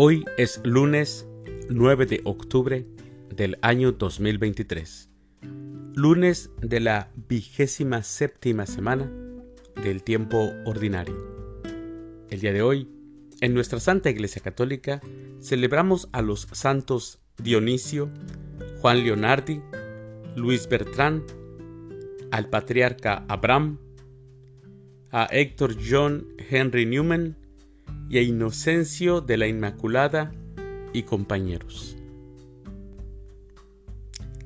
Hoy es lunes 9 de octubre del año 2023, lunes de la vigésima séptima semana del tiempo ordinario. El día de hoy, en nuestra Santa Iglesia Católica, celebramos a los santos Dionisio, Juan Leonardi, Luis Bertrán, al patriarca Abraham, a Héctor John Henry Newman y a Inocencio de la Inmaculada y compañeros.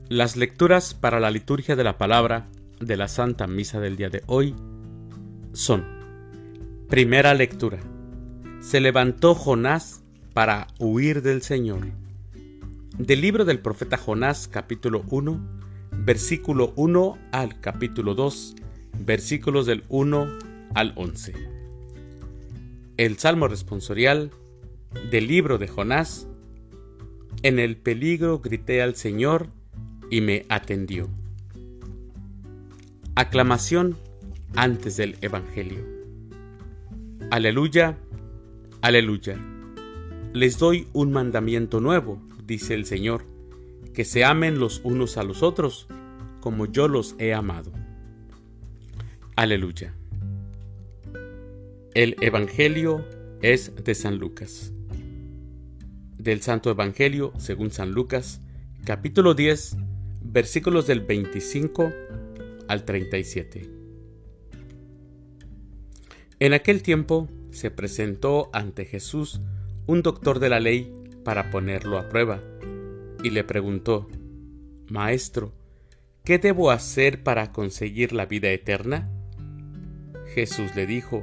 Las lecturas para la liturgia de la palabra de la Santa Misa del día de hoy son Primera lectura. Se levantó Jonás para huir del Señor. Del libro del profeta Jonás capítulo 1, versículo 1 al capítulo 2, versículos del 1 al 11. El Salmo responsorial del libro de Jonás. En el peligro grité al Señor y me atendió. Aclamación antes del Evangelio. Aleluya, aleluya. Les doy un mandamiento nuevo, dice el Señor, que se amen los unos a los otros, como yo los he amado. Aleluya. El Evangelio es de San Lucas. Del Santo Evangelio según San Lucas, capítulo 10, versículos del 25 al 37. En aquel tiempo se presentó ante Jesús un doctor de la ley para ponerlo a prueba, y le preguntó, Maestro, ¿qué debo hacer para conseguir la vida eterna? Jesús le dijo,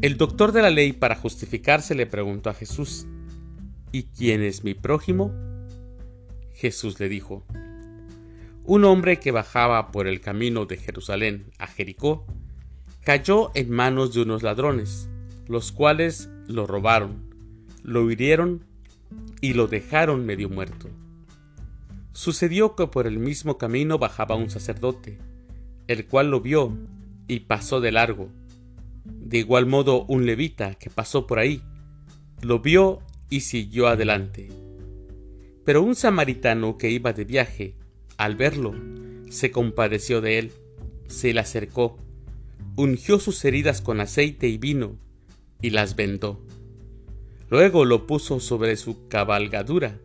El doctor de la ley, para justificarse, le preguntó a Jesús, ¿Y quién es mi prójimo? Jesús le dijo, un hombre que bajaba por el camino de Jerusalén a Jericó, cayó en manos de unos ladrones, los cuales lo robaron, lo hirieron y lo dejaron medio muerto. Sucedió que por el mismo camino bajaba un sacerdote, el cual lo vio y pasó de largo de igual modo, un levita que pasó por ahí lo vio y siguió adelante. Pero un samaritano que iba de viaje, al verlo, se compadeció de él, se le acercó, ungió sus heridas con aceite y vino, y las vendó. Luego lo puso sobre su cabalgadura,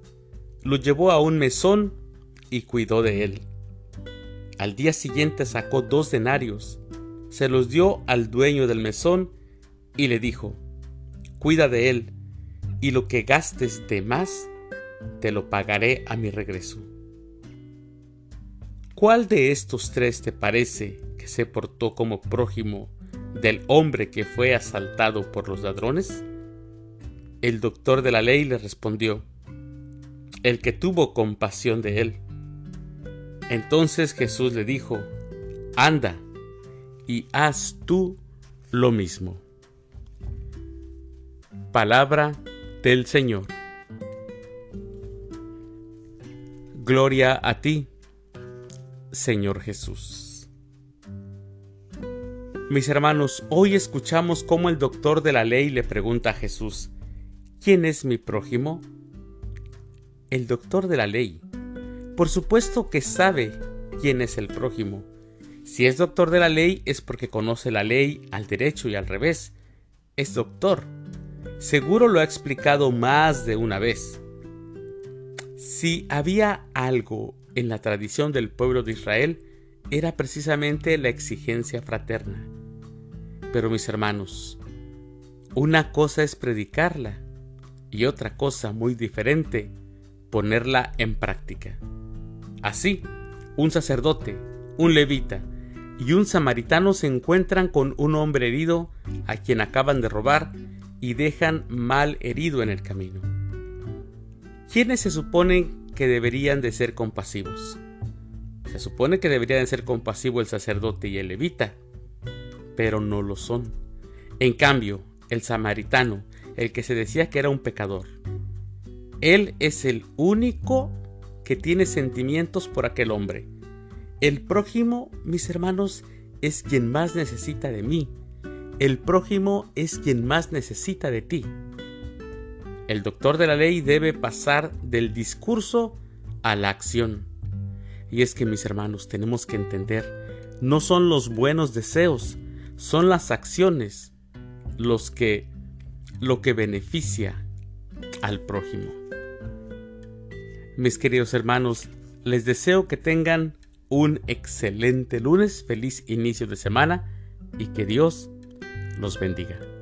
lo llevó a un mesón y cuidó de él. Al día siguiente sacó dos denarios se los dio al dueño del mesón y le dijo, Cuida de él, y lo que gastes de más, te lo pagaré a mi regreso. ¿Cuál de estos tres te parece que se portó como prójimo del hombre que fue asaltado por los ladrones? El doctor de la ley le respondió, el que tuvo compasión de él. Entonces Jesús le dijo, anda, y haz tú lo mismo. Palabra del Señor. Gloria a ti, Señor Jesús. Mis hermanos, hoy escuchamos cómo el doctor de la ley le pregunta a Jesús, ¿quién es mi prójimo? El doctor de la ley, por supuesto que sabe quién es el prójimo, si es doctor de la ley es porque conoce la ley al derecho y al revés. Es doctor. Seguro lo ha explicado más de una vez. Si había algo en la tradición del pueblo de Israel, era precisamente la exigencia fraterna. Pero mis hermanos, una cosa es predicarla y otra cosa muy diferente, ponerla en práctica. Así, un sacerdote, un levita, y un samaritano se encuentran con un hombre herido a quien acaban de robar y dejan mal herido en el camino. ¿Quiénes se suponen que deberían de ser compasivos? Se supone que deberían de ser compasivos el sacerdote y el levita, pero no lo son. En cambio, el samaritano, el que se decía que era un pecador, él es el único que tiene sentimientos por aquel hombre. El prójimo, mis hermanos, es quien más necesita de mí. El prójimo es quien más necesita de ti. El doctor de la ley debe pasar del discurso a la acción. Y es que, mis hermanos, tenemos que entender, no son los buenos deseos, son las acciones los que lo que beneficia al prójimo. Mis queridos hermanos, les deseo que tengan un excelente lunes, feliz inicio de semana y que Dios los bendiga.